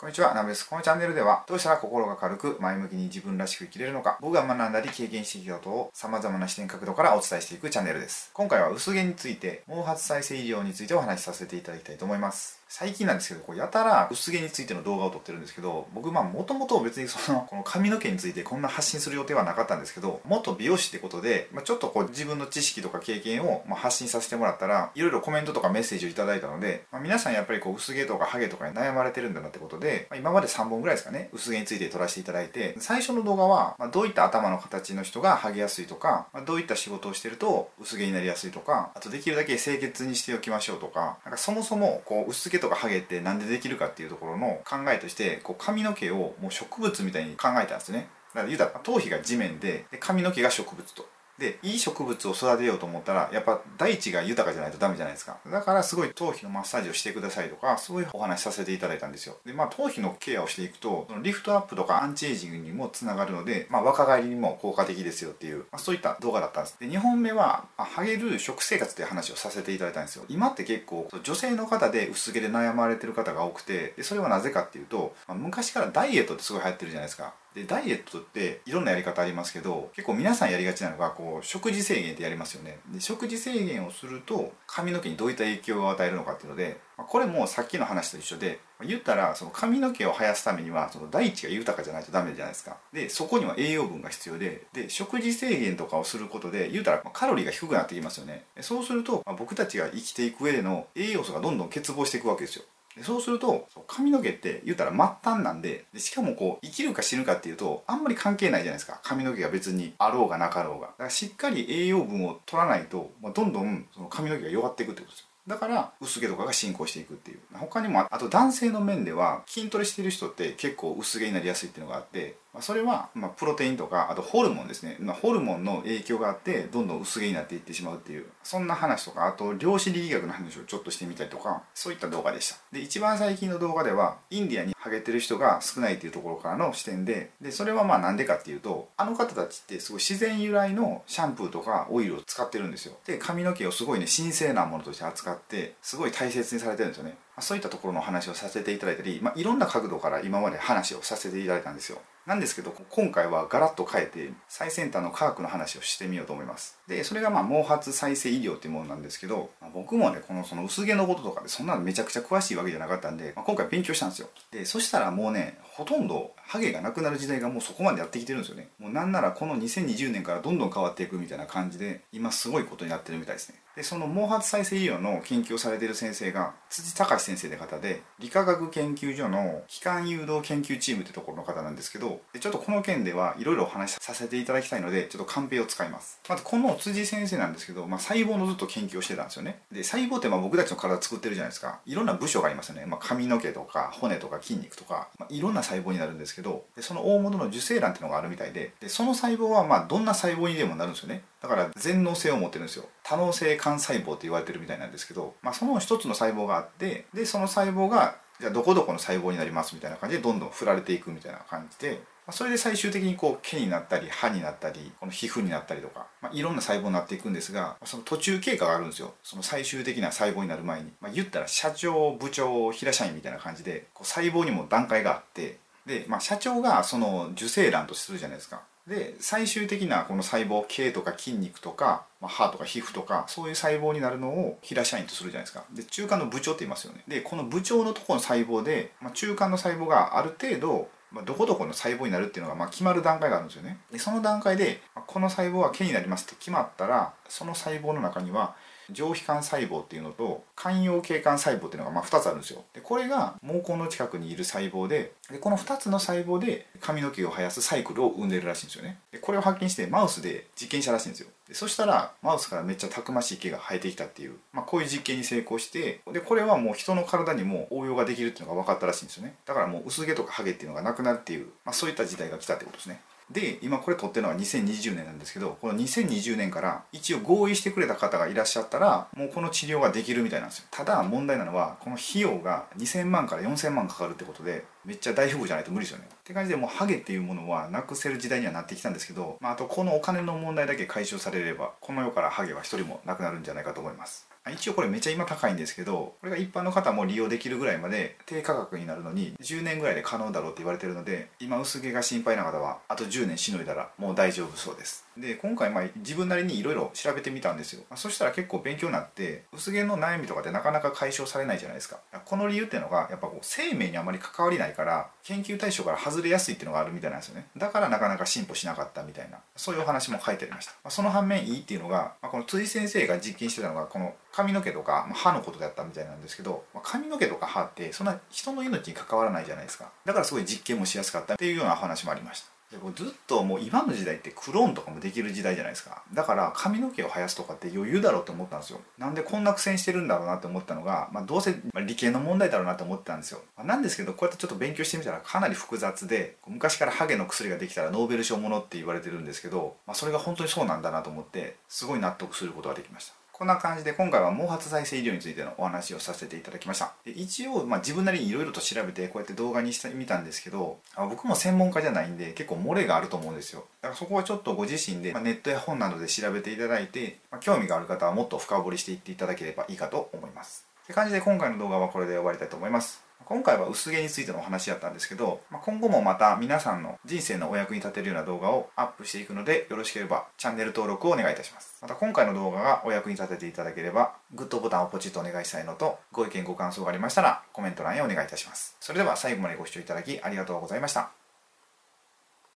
こんにちは、ナムです。このチャンネルでは、どうしたら心が軽く前向きに自分らしく生きれるのか、僕が学んだり経験してきたことを様々な視点角度からお伝えしていくチャンネルです。今回は薄毛について、毛髪再生医療についてお話しさせていただきたいと思います。最近なんですけど、こうやたら薄毛についての動画を撮ってるんですけど、僕まあもともと別にその、この髪の毛についてこんな発信する予定はなかったんですけど、もっと美容師ってことで、まあ、ちょっとこう自分の知識とか経験をま発信させてもらったら、いろいろコメントとかメッセージをいただいたので、まあ、皆さんやっぱりこう薄毛とかハゲとかに悩まれてるんだなってことで、ま、今まで3本ぐらいですかね、薄毛について撮らせていただいて、最初の動画は、まどういった頭の形の人がハゲやすいとか、まどういった仕事をしてると薄毛になりやすいとか、あとできるだけ清潔にしておきましょうとか、なんかそもそもこう薄毛とかハゲって何でできるかっていうところの考えとしてこう髪の毛をもう植物みたいに考えたんですね。だから言うたら頭皮が地面でで髪の毛が植物と。でいい植物を育てようと思ったらやっぱ大地が豊かじゃないとダメじゃないですか。だからすごい頭皮のマッサージをしてくださいとかそういうお話させていただいたんですよ。でまあ頭皮のケアをしていくとそのリフトアップとかアンチエイジングにもつながるので、まあ、若返りにも効果的ですよっていう、まあ、そういった動画だったんです。で2本目は、ハゲる食生活っていう話をさせていただいたんですよ。今って結構女性の方で薄毛で悩まれてる方が多くてでそれはなぜかっていうと、まあ、昔からダイエットってすごい流行ってるじゃないですか。でダイエットっていろんなやり方ありますけど結構皆さんやりがちなのがこう食事制限ってやりますよね。で食事制限をすると髪の毛にどういった影響を与えるのかっていうのでこれもさっきの話と一緒で言ったらその髪の毛を生やすためにはその大地が豊かじゃないとダメじゃないですか。でそこには栄養分が必要でで食事制限とかをすることで言うたらカロリーが低くなってきますよね。そうすると僕たちが生きていく上での栄養素がどんどん欠乏していくわけですよ。でそうすると髪の毛って言うたら末端なんででしかもこう生きるか死ぬかっていうとあんまり関係ないじゃないですか。髪の毛が別にあろうがなかろうが。だからしっかり栄養分を取らないと、まあ、どんどんその髪の毛が弱っていくってことですよ。だから薄毛とかが進行していくっていう。他にもあと男性の面では筋トレしてる人って結構薄毛になりやすいっていうのがあってまそれは、まプロテインとかあとホルモンですね、まホルモンの影響があってどんどん薄毛になっていってしまうっていうそんな話とかあと量子力学の話をちょっとしてみたりとかそういった動画でした。で一番最近の動画ではインディアにハゲてる人が少ないっていうところからの視点ででそれはまあなんでかっていうとあの方たちってすごい自然由来のシャンプーとかオイルを使ってるんですよ。で髪の毛をすごいね神聖なものとして扱ってすごい大切にされてるんですよね。そういったところの話をさせていただいたり、まあ、いろんな角度から今まで話をさせていただいたんですよ。なんですけど今回はガラッと変えて最先端の科学の話をしてみようと思います。でそれがまあ毛髪再生医療っていうものなんですけど、まあ、僕もねこのその薄毛のこととかでそんなのめちゃくちゃ詳しいわけじゃなかったんで、まあ、今回勉強したんですよ。でそしたらもうねほとんどハゲがなくなる時代がもうそこまでやってきてるんですよね。もうなんならこの2020年からどんどん変わっていくみたいな感じで今すごいことになってるみたいですね。でその毛髪再生医療の研究をされている先生が辻隆先生で方で理化学研究所の気管誘導研究チームってところの方なんですけどでちょっとこの件ではいろいろお話しさせていただきたいのでちょっとカンペを使います。まずこの辻先生なんですけど、まあ、細胞のずっと研究をしてたんですよね。で細胞ってまあ僕たちの体作ってるじゃないですか。いろんな部署がありますよね、まあ、髪の毛とか骨とか筋肉とか、まあ、いろんな細胞になるんですけどでその大元の受精卵っていうのがあるみたいででその細胞はまあどんな細胞にでもなるんですよね。だから全能性を持ってるんですよ。多能性幹細胞って言われてるみたいなんですけど、まあ、その一つの細胞があってでその細胞がじゃどこどこの細胞になりますみたいな感じでどんどん振られていくみたいな感じでまそれで最終的にこう毛になったり歯になったりこの皮膚になったりとか、まあ、いろんな細胞になっていくんですがその途中経過があるんですよ。その最終的な細胞になる前に、まあ、言ったら社長部長平社員みたいな感じでこう細胞にも段階があってで、まあ、社長がその受精卵とするじゃないですか。で最終的なこの細胞毛とか筋肉とか、まあ、歯とか皮膚とかそういう細胞になるのを平社員とするじゃないですか。で中間の部長って言いますよね。でこの部長のとこの細胞で、まあ、中間の細胞がある程度まあ、どこどこの細胞になるっていうのがま決まる段階があるんですよね。でその段階でまこの細胞は毛になりますって決まったらその細胞の中には上皮幹細胞っていうのと寛容経管細胞っていうのがまあ2つあるんですよ。でこれが毛根の近くにいる細胞ででこの2つの細胞で髪の毛を生やすサイクルを生んでるらしいんですよね。でこれを発見してマウスで実験したらしいんですよ。でそしたらマウスからめっちゃたくましい毛が生えてきたっていう、まあ、こういう実験に成功してでこれはもう人の体にも応用ができるっていうのが分かったらしいんですよね。だからもう薄毛とかハゲっていうのがなくなるっていう、まあ、そういった時代が来たってことですね。で今これ撮ってるのは2020年なんですけどこの2020年から一応合意してくれた方がいらっしゃったらもうこの治療ができるみたいなんですよ。ただ問題なのはこの費用が2000万から4000万かかるってことでめっちゃ大富豪じゃないと無理ですよね。って感じでもうハゲっていうものはなくせる時代にはなってきたんですけど、まあ、あとこのお金の問題だけ解消されればこの世からハゲは一人もなくなるんじゃないかと思います。一応これめっちゃ今高いんですけどこれが一般の方も利用できるぐらいまで低価格になるのに10年ぐらいで可能だろうって言われてるので今薄毛が心配な方はあと10年しのいだらもう大丈夫そうです。で今回まあ自分なりにいろいろ調べてみたんですよ、そしたら結構勉強になって薄毛の悩みとかってなかなか解消されないじゃないですか。この理由っていうのがやっぱこう生命にあまり関わりないから研究対象から外れやすいっていうのがあるみたいなんですよね。だからなかなか進歩しなかったみたいなそういうお話も書いてありました、まあ、その反面いいっていうのが、まあ、この辻先生が実験してたのがこの髪の毛とか、歯のことだったみたいなんですけど、まあ、髪の毛とか歯ってそんな人の命に関わらないじゃないですか。だからすごい実験もしやすかったっていうようなお話もありました。でもずっともう今の時代ってクローンとかもできる時代じゃないですか。だから髪の毛を生やすとかって余裕だろうと思ったんですよ。なんでこんな苦戦してるんだろうなって思ったのが、まあ、どうせ理系の問題だろうなって思ってたんですよ、まあ、なんですけどこうやってちょっと勉強してみたらかなり複雑で昔からハゲの薬ができたらノーベル賞ものって言われてるんですけど、まあ、それが本当にそうなんだなと思ってすごい納得することができました。こんな感じで今回は毛髪再生医療についてのお話をさせていただきました。で一応、まあ、自分なりにいろいろと調べてこうやって動画にしてみたんですけどあ僕も専門家じゃないんで結構漏れがあると思うんですよ。だからそこはちょっとご自身で、まあ、ネットや本などで調べていただいて、まあ、興味がある方はもっと深掘りしていっていただければいいかと思います。って感じで今回の動画はこれで終わりたいと思います。今回は薄毛についてのお話やったんですけど、まあ、今後もまた皆さんの人生のお役に立てるような動画をアップしていくのでよろしければチャンネル登録をお願いいたします。また今回の動画がお役に立てていただければグッドボタンをポチッとお願いしたいのとご意見ご感想がありましたらコメント欄へお願いいたします。それでは最後までご視聴いただきありがとうございました。